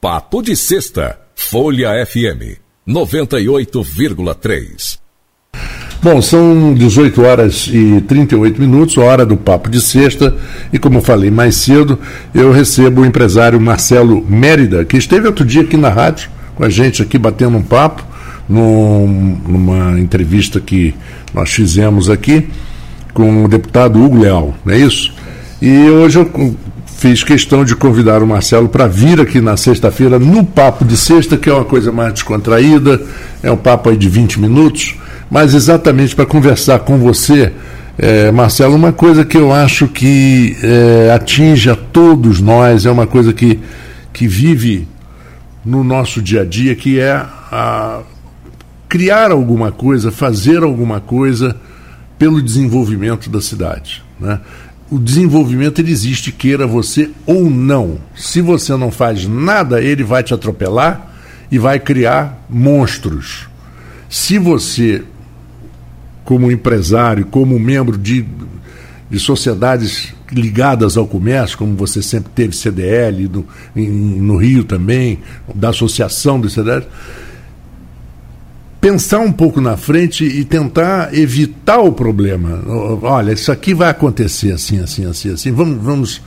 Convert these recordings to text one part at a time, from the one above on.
Papo de Sexta, Folha FM 98,3. Bom, são 18 horas e 38 minutos, hora do Papo de Sexta, e como falei mais cedo, eu recebo o empresário Marcelo Mérida, que esteve outro dia aqui na rádio com a gente aqui batendo um papo, num, numa entrevista que nós fizemos aqui com o deputado Hugo Leal, não é isso? E hoje eu fiz questão de convidar o Marcelo para vir aqui na sexta-feira no Papo de Sexta, que é uma coisa mais descontraída, é um papo aí de 20 minutos, mas exatamente para conversar com você, é, Marcelo, uma coisa que eu acho que é, atinge a todos nós, é uma coisa que, que vive no nosso dia a dia, que é a, criar alguma coisa, fazer alguma coisa pelo desenvolvimento da cidade. Né? O desenvolvimento ele existe, queira você ou não. Se você não faz nada, ele vai te atropelar e vai criar monstros. Se você como empresário, como membro de, de sociedades ligadas ao comércio, como você sempre teve CDL, no, em, no Rio também, da Associação dos CDL, pensar um pouco na frente e tentar evitar o problema. Olha, isso aqui vai acontecer assim, assim, assim, assim. Vamos, vamos.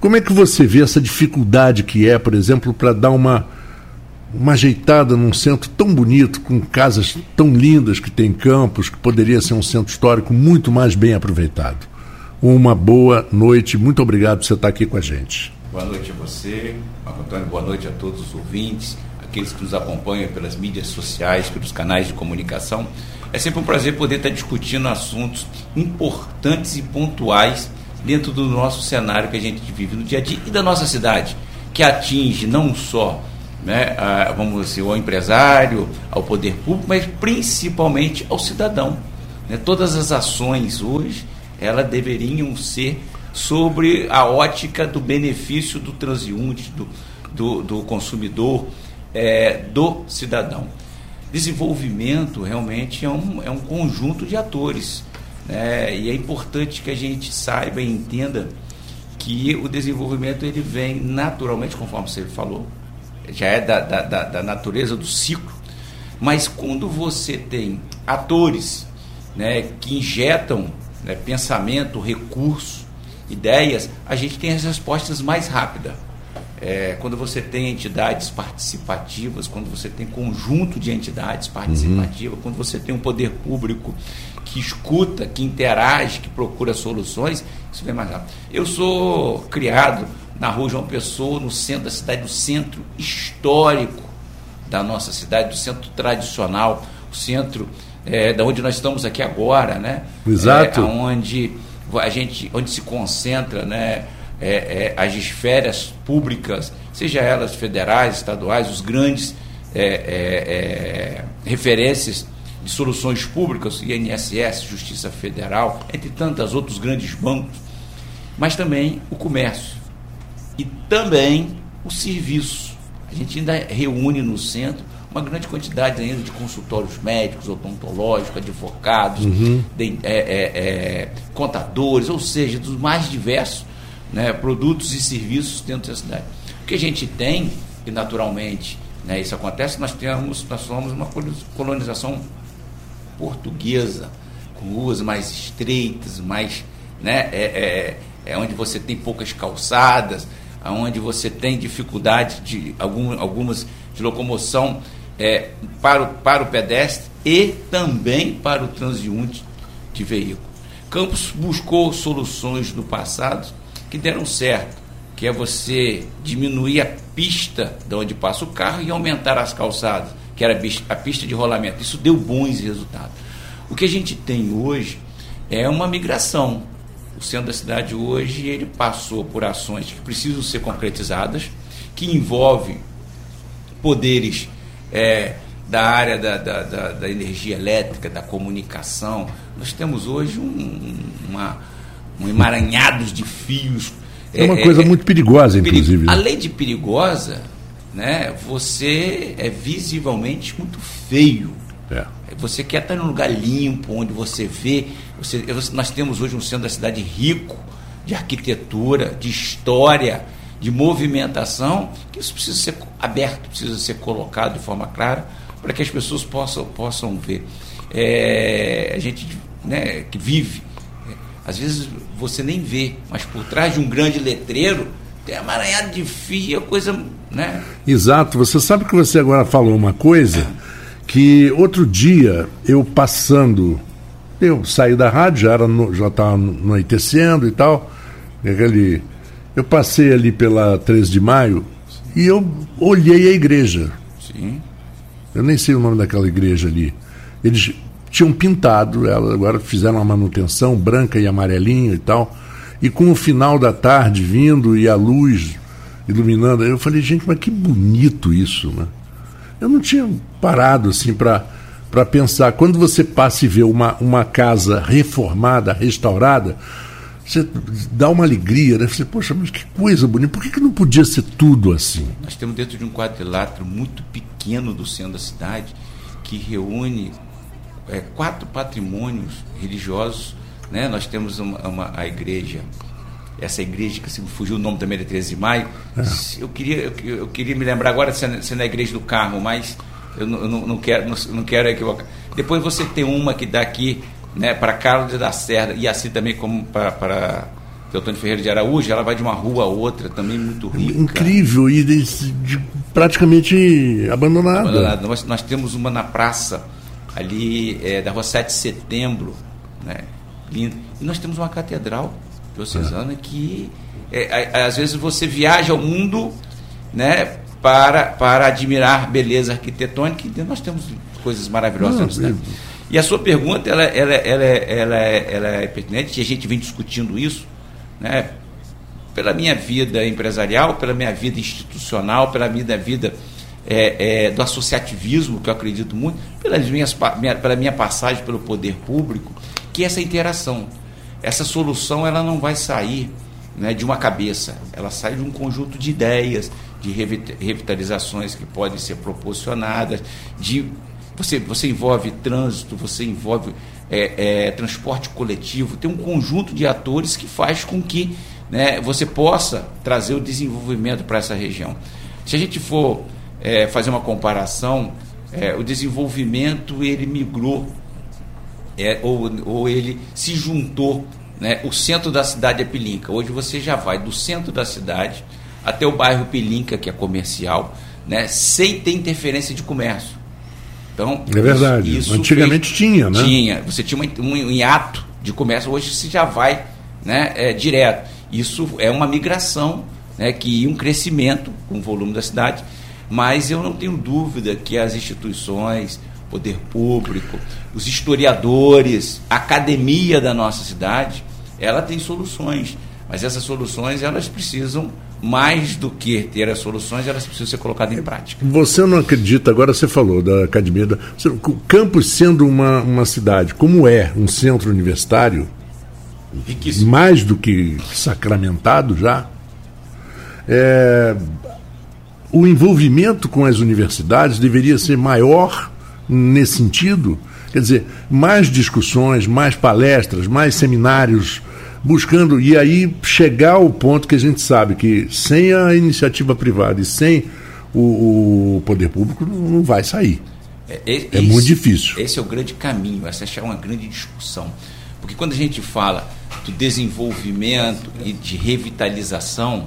Como é que você vê essa dificuldade que é, por exemplo, para dar uma uma ajeitada num centro tão bonito, com casas tão lindas que tem campos, que poderia ser um centro histórico muito mais bem aproveitado. Uma boa noite, muito obrigado por você estar aqui com a gente. Boa noite a você, Antônio, boa noite a todos os ouvintes, aqueles que nos acompanham pelas mídias sociais, pelos canais de comunicação. É sempre um prazer poder estar discutindo assuntos importantes e pontuais dentro do nosso cenário que a gente vive no dia a dia e da nossa cidade, que atinge não só né, a, vamos dizer, ao empresário, ao poder público, mas principalmente ao cidadão. Né? Todas as ações hoje, elas deveriam ser sobre a ótica do benefício do transeunte, do, do, do consumidor, é, do cidadão. Desenvolvimento realmente é um, é um conjunto de atores. Né? E é importante que a gente saiba e entenda que o desenvolvimento ele vem naturalmente, conforme você falou, já é da, da, da, natureza do ciclo. Mas quando você tem atores né, que injetam né, pensamento, recurso, ideias, a gente tem as respostas mais rápidas. É, quando você tem entidades participativas, quando você tem conjunto de entidades participativas, uhum. quando você tem um poder público que escuta, que interage, que procura soluções, isso vem mais rápido. Eu sou criado na rua João Pessoa, no centro da cidade, no centro histórico da nossa cidade, do centro tradicional, o centro é, da onde nós estamos aqui agora, né? Exato. É, onde a gente, onde se concentra, né? É, é, as esferas públicas, seja elas federais, estaduais, os grandes é, é, é, referências de soluções públicas, INSS, Justiça Federal, entre tantos outros grandes bancos, mas também o comércio e também o serviço. A gente ainda reúne no centro uma grande quantidade ainda de consultórios médicos, odontológicos, advogados, uhum. de, é, contadores, ou seja, dos mais diversos né, produtos e serviços dentro da cidade. O que a gente tem, e naturalmente né, isso acontece, nós temos, nós somos uma colonização portuguesa, com ruas mais estreitas, mais né, é, é, é onde você tem poucas calçadas, onde você tem dificuldade de algum, algumas de locomoção é, para, o, para o pedestre e também para o transeunte de veículo. Campos buscou soluções no passado que deram certo, que é você diminuir a pista de onde passa o carro e aumentar as calçadas, que era a pista de rolamento. Isso deu bons resultados. O que a gente tem hoje é uma migração o centro da cidade hoje ele passou por ações que precisam ser concretizadas, que envolve poderes é, da área da, da, da, da, energia elétrica, da comunicação. Nós temos hoje um, uma, um emaranhados de fios. É uma é, coisa é, muito perigosa, inclusive. Né? Além de perigosa, né, você é visivelmente muito feio. É. Você quer estar em um lugar limpo, onde você vê. Você, nós temos hoje um centro da cidade rico de arquitetura, de história, de movimentação, que isso precisa ser aberto, precisa ser colocado de forma clara para que as pessoas possam, possam ver. É, a gente né, que vive, às vezes você nem vê, mas por trás de um grande letreiro tem amaranhado de fio, coisa. Né? Exato, você sabe que você agora falou uma coisa que outro dia eu passando, eu saí da rádio, já estava já estava anoitecendo e tal, aquele, eu passei ali pela 13 de maio e eu olhei a igreja. Sim. Eu nem sei o nome daquela igreja ali. Eles tinham pintado ela, agora fizeram uma manutenção branca e amarelinha e tal. E com o final da tarde vindo e a luz iluminando, eu falei, gente, mas que bonito isso, né? Eu não tinha parado assim para para pensar. Quando você passa e vê uma, uma casa reformada, restaurada, você dá uma alegria, né? Você, poxa, mas que coisa bonita, por que, que não podia ser tudo assim? Nós temos dentro de um quadrilátero muito pequeno do centro da cidade que reúne é, quatro patrimônios religiosos. Né? Nós temos uma, uma, a igreja, essa igreja que se fugiu o nome também de 13 de maio. É. Eu, queria, eu, eu, queria me lembrar agora se é, se é na igreja do Carmo, mas eu não, eu não, quero, não, não, quero equivocar. Depois você tem uma que dá aqui né, para Carlos da Serra e assim também como para, para Teotônio Ferreira de Araújo, ela vai de uma rua a outra, também muito rica. Incrível e de, de, praticamente abandonada. abandonada. Nós, nós temos uma na praça ali é, da rua 7 de setembro, né? Lindo. E nós temos uma catedral diocesana é. que é, às vezes você viaja ao mundo né, para, para admirar beleza arquitetônica e nós temos coisas maravilhosas. Não, e a sua pergunta ela, ela, ela, ela, ela é pertinente e a gente vem discutindo isso né, pela minha vida empresarial, pela minha vida institucional, pela minha vida é, é, do associativismo, que eu acredito muito, pelas minhas, minha, pela minha passagem pelo poder público, que essa interação, essa solução, ela não vai sair né, de uma cabeça, ela sai de um conjunto de ideias, de revitalizações que podem ser proporcionadas, de você, você envolve trânsito, você envolve é, é, transporte coletivo, tem um conjunto de atores que faz com que né, você possa trazer o desenvolvimento para essa região. Se a gente for é, fazer uma comparação, é, o desenvolvimento ele migrou é, ou, ou ele se juntou. Né? O centro da cidade é Pilinca. Hoje você já vai do centro da cidade até o bairro Pilinca, que é comercial, né? sem ter interferência de comércio. Então, é verdade. Isso, isso Antigamente fez, tinha, né? Tinha. Você tinha um, um hiato de comércio, hoje você já vai né, é, direto. Isso é uma migração né, que um crescimento com o volume da cidade mas eu não tenho dúvida que as instituições, poder público, os historiadores, a academia da nossa cidade, ela tem soluções, mas essas soluções elas precisam mais do que ter as soluções, elas precisam ser colocadas em prática. Você não acredita, agora você falou da academia, da, Campos sendo uma, uma cidade, como é um centro universitário, Riquíssimo. mais do que sacramentado já, é, o envolvimento com as universidades deveria ser maior nesse sentido? Quer dizer, mais discussões, mais palestras, mais seminários, buscando, e aí chegar ao ponto que a gente sabe que sem a iniciativa privada e sem o, o poder público não vai sair. É, é, é muito difícil. Esse é o grande caminho, essa é uma grande discussão. Porque quando a gente fala do desenvolvimento e de revitalização,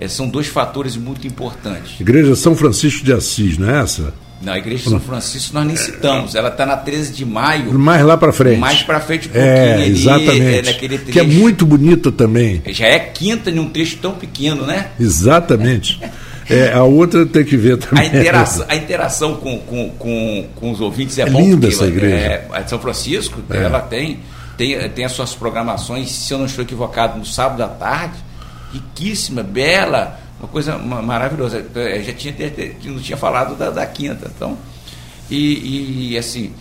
é, são dois fatores muito importantes. Igreja São Francisco de Assis, não é essa? Não, a Igreja de São Francisco nós nem citamos. Ela está na 13 de maio. Mais lá para frente. Mais para frente um é, pouquinho. Exatamente. Ali, é. Que é muito bonita também. Já é quinta em um trecho tão pequeno, né? Exatamente. É, a outra tem que ver também. A interação, a interação com, com, com, com os ouvintes é, é bom. linda essa igreja. É, a de São Francisco, é. ela tem, tem, tem as suas programações, se eu não estou equivocado, no sábado à tarde, riquíssima, bela uma coisa maravilhosa. Eu já tinha, não tinha falado da, da quinta. Então, e, e, assim,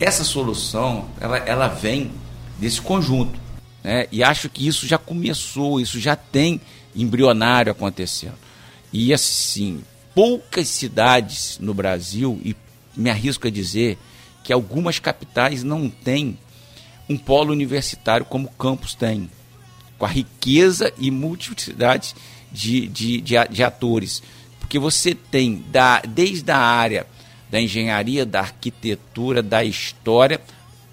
essa solução, ela, ela vem desse conjunto. Né? E acho que isso já começou, isso já tem embrionário acontecendo. E assim, poucas cidades no Brasil, e me arrisco a dizer que algumas capitais não têm um polo universitário como Campos tem, com a riqueza e multiplicidade de, de, de, de atores. Porque você tem da, desde a área da engenharia, da arquitetura, da história,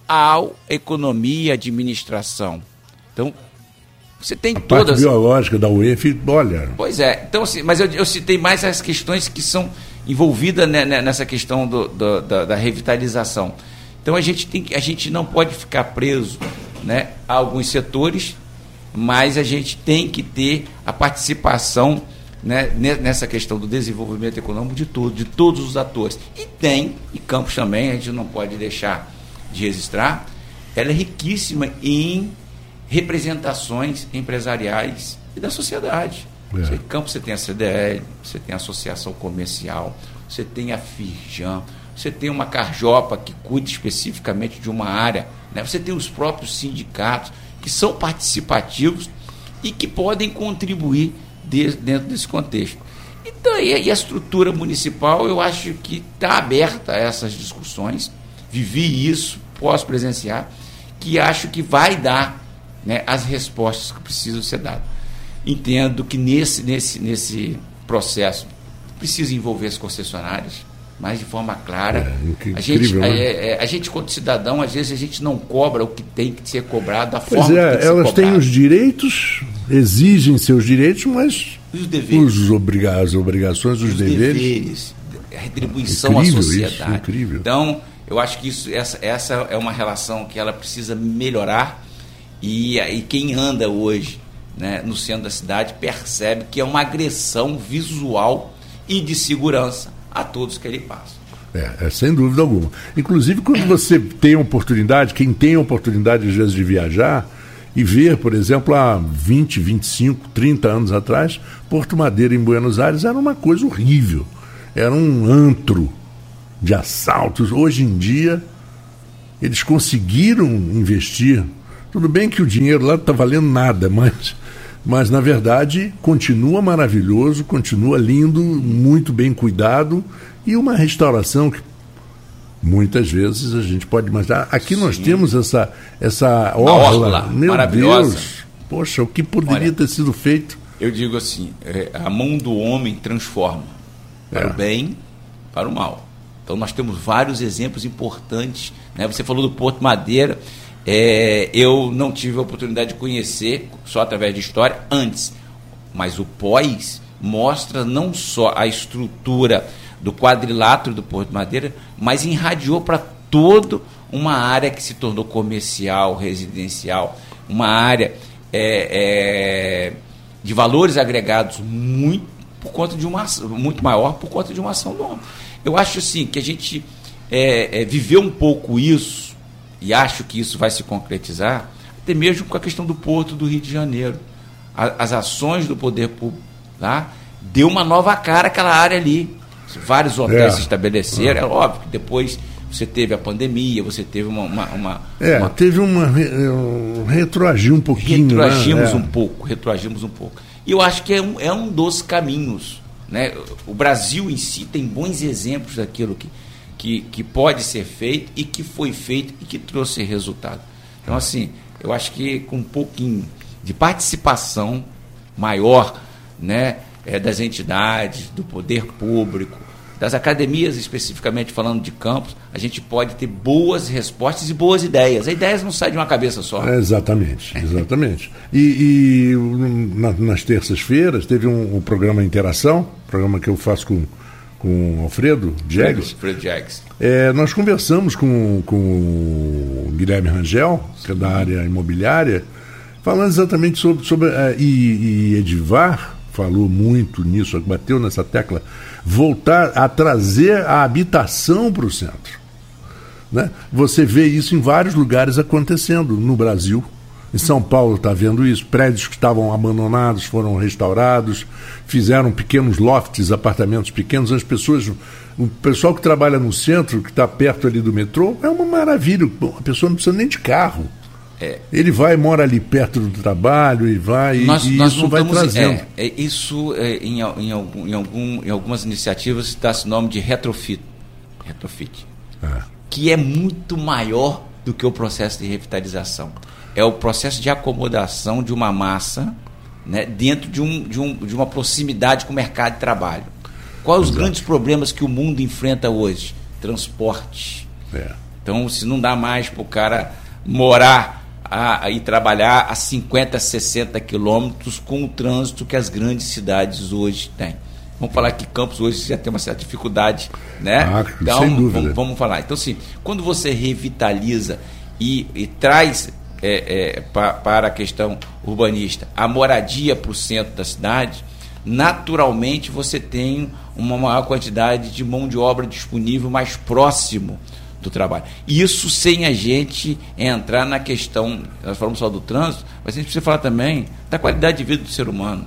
ao economia e administração. Então, você tem a todas. Parte biológica da UEF, olha. Pois é, então, assim, mas eu, eu citei mais as questões que são envolvidas né, nessa questão do, do, da, da, revitalização. Então a gente, tem, a gente não pode ficar preso né, a alguns setores, mas a gente tem que ter a participação né, nessa questão do desenvolvimento econômico de tudo, de todos os atores. E tem, e Campos também, a gente não pode deixar de registrar, ela é riquíssima em representações empresariais e da sociedade. É. Você, em Campos você tem a CDL, você tem a Associação Comercial, você tem a Firjan, você tem uma Carjopa que cuida especificamente de uma área, né? você tem os próprios sindicatos que são participativos e que podem contribuir de, dentro desse contexto. Então, e a estrutura municipal, eu acho que está aberta a essas discussões. Vivi isso, posso presenciar, que acho que vai dar né, as respostas que precisam ser dadas. Entendo que nesse, nesse, nesse processo precisa envolver as concessionárias, mas de forma clara. É, a, gente, né? é, é, a gente, quanto cidadão, às vezes a gente não cobra o que tem que ser cobrado da pois forma é, que tem elas têm os direitos, exigem seus direitos, mas os, deveres. os obriga as obrigações, os, os deveres. deveres. A retribuição incrível à sociedade. Isso, incrível. Então, eu acho que isso, essa, essa é uma relação que ela precisa melhorar e, e quem anda hoje né, no centro da cidade percebe que é uma agressão visual e de segurança a todos que ele passa. É, é, sem dúvida alguma. Inclusive, quando você tem oportunidade, quem tem oportunidade, às vezes, de viajar e ver, por exemplo, há 20, 25, 30 anos atrás, Porto Madeira em Buenos Aires era uma coisa horrível. Era um antro de assaltos. Hoje em dia, eles conseguiram investir. Tudo bem que o dinheiro lá não está valendo nada, mas mas na verdade continua maravilhoso, continua lindo, muito bem cuidado e uma restauração que muitas vezes a gente pode imaginar. Aqui Sim. nós temos essa essa orla, orla meu Deus, poxa, o que poderia Olha, ter sido feito? Eu digo assim, é, a mão do homem transforma para é. o bem, para o mal. Então nós temos vários exemplos importantes. Né? Você falou do Porto Madeira. É, eu não tive a oportunidade de conhecer, só através de história, antes. Mas o pós mostra não só a estrutura do quadrilátero do Porto Madeira, mas irradiou para toda uma área que se tornou comercial, residencial, uma área é, é, de valores agregados muito por conta de uma muito maior por conta de uma ação do homem. Eu acho assim que a gente é, é, viveu um pouco isso e acho que isso vai se concretizar, até mesmo com a questão do Porto do Rio de Janeiro. A, as ações do poder público lá deu uma nova cara àquela área ali. Vários hotéis é. se estabeleceram, é. é óbvio que depois você teve a pandemia, você teve uma. uma, uma é, uma... teve uma. Um, retroagir um pouquinho. Né? Retroagimos né? um pouco, retroagimos um pouco. E eu acho que é um, é um dos caminhos. Né? O Brasil em si tem bons exemplos daquilo que, que, que pode ser feito e que foi feito e que trouxe resultado. Então, assim, eu acho que com um pouquinho de participação maior né, é, das entidades, do poder público, das academias, especificamente falando de campos, a gente pode ter boas respostas e boas ideias. As ideias não saem de uma cabeça só. É, exatamente, exatamente. e, e na, nas terças-feiras teve um, um programa Interação, programa que eu faço com com o Alfredo Jags. Alfredo Jags. É, nós conversamos com, com o Guilherme Rangel, que é da área imobiliária, falando exatamente sobre. sobre uh, e, e Edivar falou muito nisso, bateu nessa tecla, voltar a trazer a habitação para o centro. Né? Você vê isso em vários lugares acontecendo no Brasil. Em São Paulo está vendo isso, prédios que estavam abandonados foram restaurados, fizeram pequenos lofts, apartamentos pequenos, as pessoas, o pessoal que trabalha no centro, que está perto ali do metrô, é uma maravilha, a pessoa não precisa nem de carro. É. Ele vai, mora ali perto do trabalho e vai, nós, e nós isso vai trazendo. É, é isso é, em, em, algum, em, algum, em algumas iniciativas dá-se nome de retrofit, retrofit é. que é muito maior do que o processo de revitalização é o processo de acomodação de uma massa né, dentro de, um, de, um, de uma proximidade com o mercado de trabalho. Quais os grandes problemas que o mundo enfrenta hoje? Transporte. É. Então, se não dá mais para o cara morar a, a, e trabalhar a 50, 60 quilômetros com o trânsito que as grandes cidades hoje têm. Vamos falar que Campos hoje já tem uma certa dificuldade, né? Ah, então, sem dúvida. Vamos, vamos falar. Então, assim, quando você revitaliza e, e traz é, é, pa, para a questão urbanista a moradia para o centro da cidade, naturalmente você tem uma maior quantidade de mão de obra disponível mais próximo do trabalho. Isso sem a gente entrar na questão, nós falamos só do trânsito, mas a gente precisa falar também da qualidade de vida do ser humano.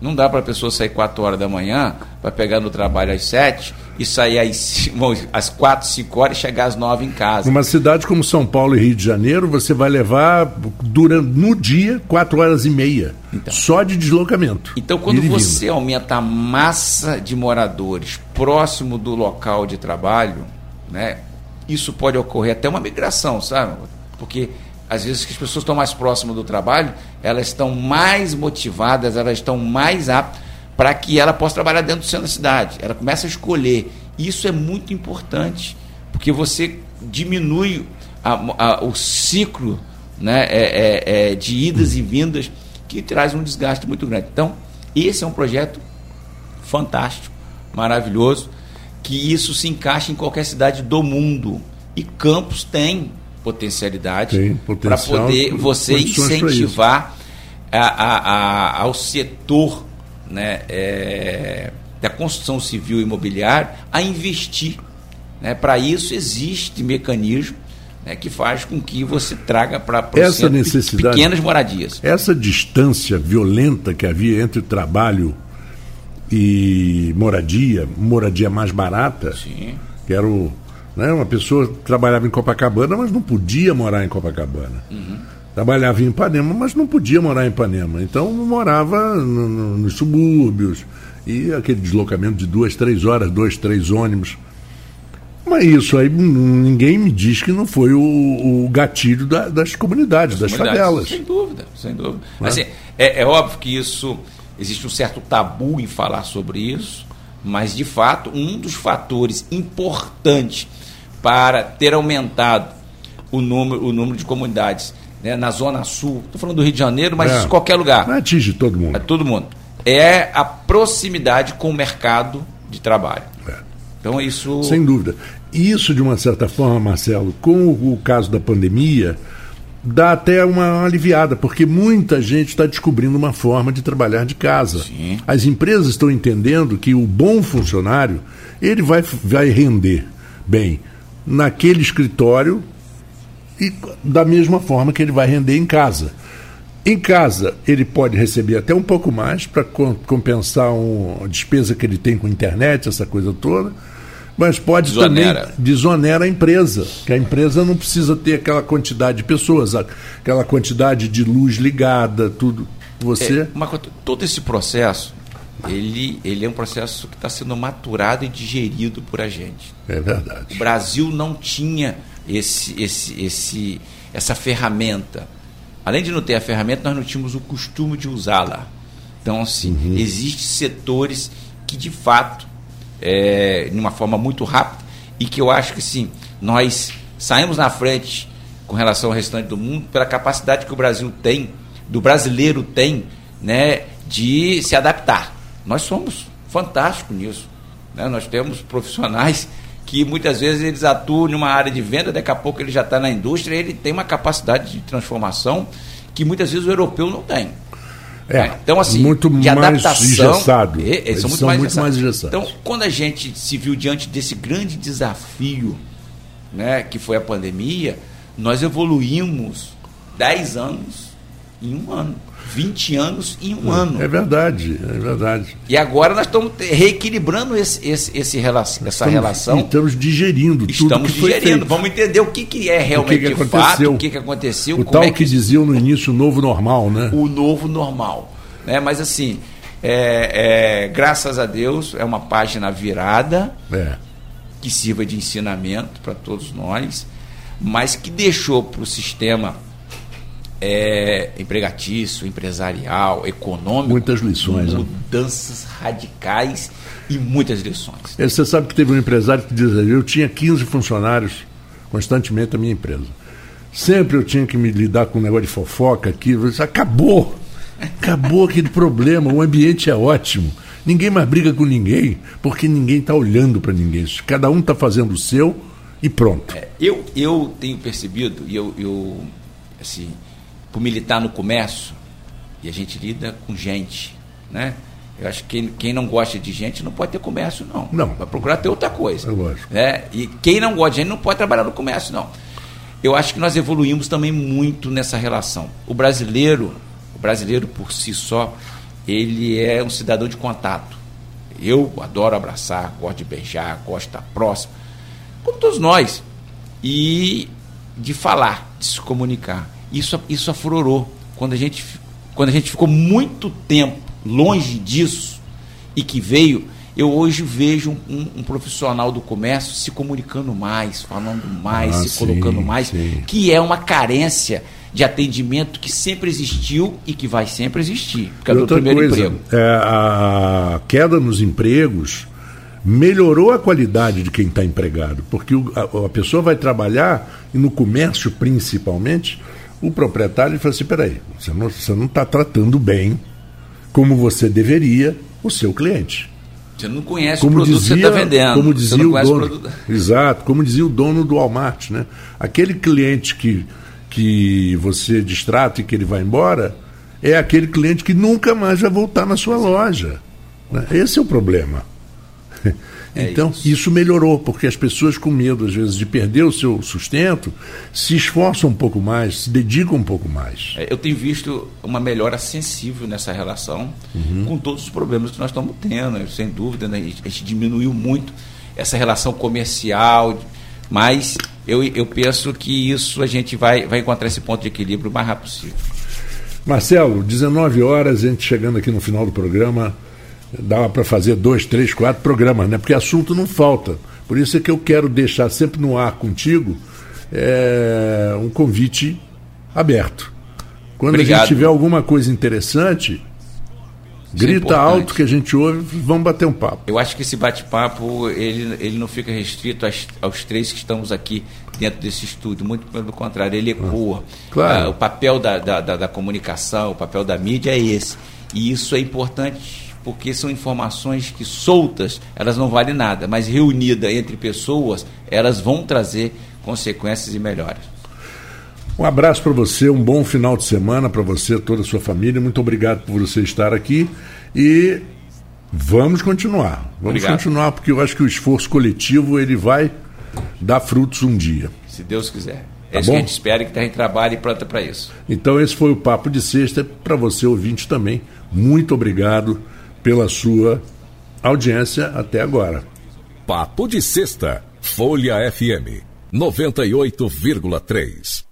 Não dá para a pessoa sair 4 horas da manhã para pegar no trabalho às 7 e sair às, às 4, 5 horas e chegar às 9 em casa. Numa cidade como São Paulo e Rio de Janeiro, você vai levar durante, no dia 4 horas e meia. Então. só de deslocamento. Então, quando você aumenta a massa de moradores próximo do local de trabalho, né, isso pode ocorrer até uma migração, sabe? Porque às vezes que as pessoas estão mais próximas do trabalho, elas estão mais motivadas, elas estão mais aptas para que ela possa trabalhar dentro do centro da cidade. Ela começa a escolher. Isso é muito importante, porque você diminui a- a- o ciclo né, é- é- é, de idas e vindas que traz um desgaste muito grande. Então, esse é um projeto fantástico, maravilhoso, que isso se encaixa em qualquer cidade do mundo. E Campos tem potencialidade para poder você incentivar a- a- a- ao setor né, é, da construção civil e imobiliária a investir. Né? Para isso existe mecanismo né, que faz com que você traga para Essa necessidade- pequenas moradias. Essa distância violenta que havia entre trabalho e moradia, moradia mais barata, Sim. que era o. Né, uma pessoa trabalhava em Copacabana, mas não podia morar em Copacabana. Trabalhava em Ipanema, mas não podia morar em Ipanema. Então morava no- no- nos subúrbios. E aquele deslocamento de duas, três horas, dois, três ônibus. Mas isso aí ninguém me diz que não foi o, o gatilho da- das comunidades, das comunidades. favelas. Sem dúvida, sem dúvida. Né? Assim, é, é óbvio que isso existe um certo tabu em falar sobre isso, mas de fato um dos fatores importantes para ter aumentado o número, o número de comunidades né, na Zona Sul, estou falando do Rio de Janeiro, mas É. qualquer lugar, Não atinge todo é mundo. todo mundo, é a proximidade com o mercado de trabalho. É. Então isso Sem dúvida. Isso, de uma certa forma, Marcelo, com o, o caso da pandemia, dá até uma aliviada, porque muita gente está descobrindo uma forma de trabalhar de casa. Sim. As empresas estão entendendo que o bom funcionário ele vai, vai render bem naquele escritório e da mesma forma que ele vai render em casa. Em casa, ele pode receber até um pouco mais para compensar um, a despesa que ele tem com internet, essa coisa toda, mas pode Desonera. também desonera a empresa, que a empresa não precisa ter aquela quantidade de pessoas, aquela quantidade de luz ligada, tudo. Você. É, todo esse processo, ele, ele é um processo que está sendo maturado e digerido por a gente. É, O verdade. Brasil não tinha esse, esse, esse, essa ferramenta. Além de não ter a ferramenta, nós não tínhamos o costume de usá-la. Então, assim, existem setores que, de fato, é, de uma forma muito rápida, e que eu acho que, assim, nós saímos na frente com relação ao restante do mundo pela capacidade que o Brasil tem, do brasileiro tem, né, de se adaptar. Nós somos fantásticos nisso. né? Nós temos profissionais que muitas vezes eles atuam numa área de venda, daqui a pouco ele já está na indústria, ele tem uma capacidade de transformação que muitas vezes o europeu não tem. É, né? Então, assim, muito de mais adaptação. engessado. Eles, Eles são muito, são mais, muito mais engessados. Então, quando a gente se viu diante desse grande desafio, né, que foi a pandemia, nós evoluímos 10 anos em um ano, 20 anos em um ano. É verdade, é verdade. E agora nós estamos reequilibrando esse, esse, esse rela- essa Estamos- relação. Estamos digerindo tudo Estamos que foi digerindo. Vamos entender o que, que é realmente que fato, aconteceu. o que, que aconteceu, O tal é que diziam no início o novo normal, né? o novo normal. Né? Mas assim, é, é, graças a Deus, é uma página virada É. que sirva de ensinamento para todos nós, mas que deixou para o sistema é, empregatício, empresarial, econômico. Muitas lições. Né? Mudanças né? radicais e muitas lições. Você sabe que teve um empresário que diz: eu tinha 15 funcionários constantemente na minha empresa. Sempre eu tinha que me lidar com um negócio de fofoca aqui. Acabou! Acabou aquele problema. O ambiente é ótimo. Ninguém mais briga com ninguém, porque ninguém está olhando para ninguém. Cada um está fazendo o seu e pronto. É, eu, eu tenho percebido, e eu, eu assim, por militar no comércio, e a gente lida com gente, né? Eu acho que quem, quem não gosta de gente não pode ter comércio, não. Não. Vai procurar ter outra coisa. É lógico. Né? E quem não gosta de gente não pode trabalhar no comércio, não. Eu acho que nós evoluímos também muito nessa relação. O brasileiro, o brasileiro por si só, ele é um cidadão de contato. Eu adoro abraçar, gosto de beijar, gosto de estar próximo, como todos nós. E de falar, de se comunicar. Isso, isso aflorou. Quando a, gente, quando a gente ficou muito tempo longe disso e que veio, eu hoje vejo um, um, profissional do comércio se comunicando mais, falando mais, ah, se sim, colocando mais, sim. que é uma carência de atendimento que sempre existiu e que vai sempre existir, porque é do primeiro coisa, emprego. É, a queda nos empregos melhorou a qualidade de quem está empregado, porque o, a, a, pessoa vai trabalhar, e no comércio principalmente, o proprietário fala assim, peraí, você não está tratando bem como você deveria o seu cliente. Você não conhece como o produto dizia, que você está vendendo. Como dizia o dono. O exato, como dizia o dono do Walmart, né? Aquele cliente que, que você distrata e que ele vai embora é aquele cliente que nunca mais vai voltar na sua loja. Né? Esse é o problema. É então, isso. isso. melhorou, porque as pessoas com medo, às vezes, de perder o seu sustento, se esforçam um pouco mais, se dedicam um pouco mais. É, eu tenho visto uma melhora sensível nessa relação, uhum. com todos os problemas que nós estamos tendo, sem dúvida, né? a gente diminuiu muito essa relação comercial, mas eu, eu penso que isso a gente vai, vai encontrar esse ponto de equilíbrio o mais rápido possível. Marcelo, 19 horas, a gente chegando aqui no final do programa dava para fazer dois, três, quatro programas, né? Porque assunto não falta. Por isso é que eu quero deixar sempre no ar contigo é, um convite aberto. Quando Obrigado. a gente tiver alguma coisa interessante, Isso é grita é alto que a gente ouve, vamos bater um papo. Eu acho que esse bate-papo ele, ele não fica restrito aos, aos três que estamos aqui dentro desse estúdio, muito pelo contrário, ele ecoa. Claro. Ah, o papel da, da, da, da comunicação, o papel da mídia é esse. E isso é importante porque são informações que soltas, elas não valem nada, mas reunida entre pessoas, elas vão trazer consequências e melhoras. Um abraço para você, um bom final de semana para você, toda a sua família. Muito obrigado por você estar aqui e vamos continuar. Vamos obrigado. continuar porque eu acho que o esforço coletivo ele vai dar frutos um dia. Se Deus quiser. É tá isso bom? que a gente espera que a gente trabalhe e pronta para isso. Então esse foi o papo de sexta para você ouvinte também. Muito obrigado pela sua audiência até agora. Papo de Sexta, Folha FM 98,3.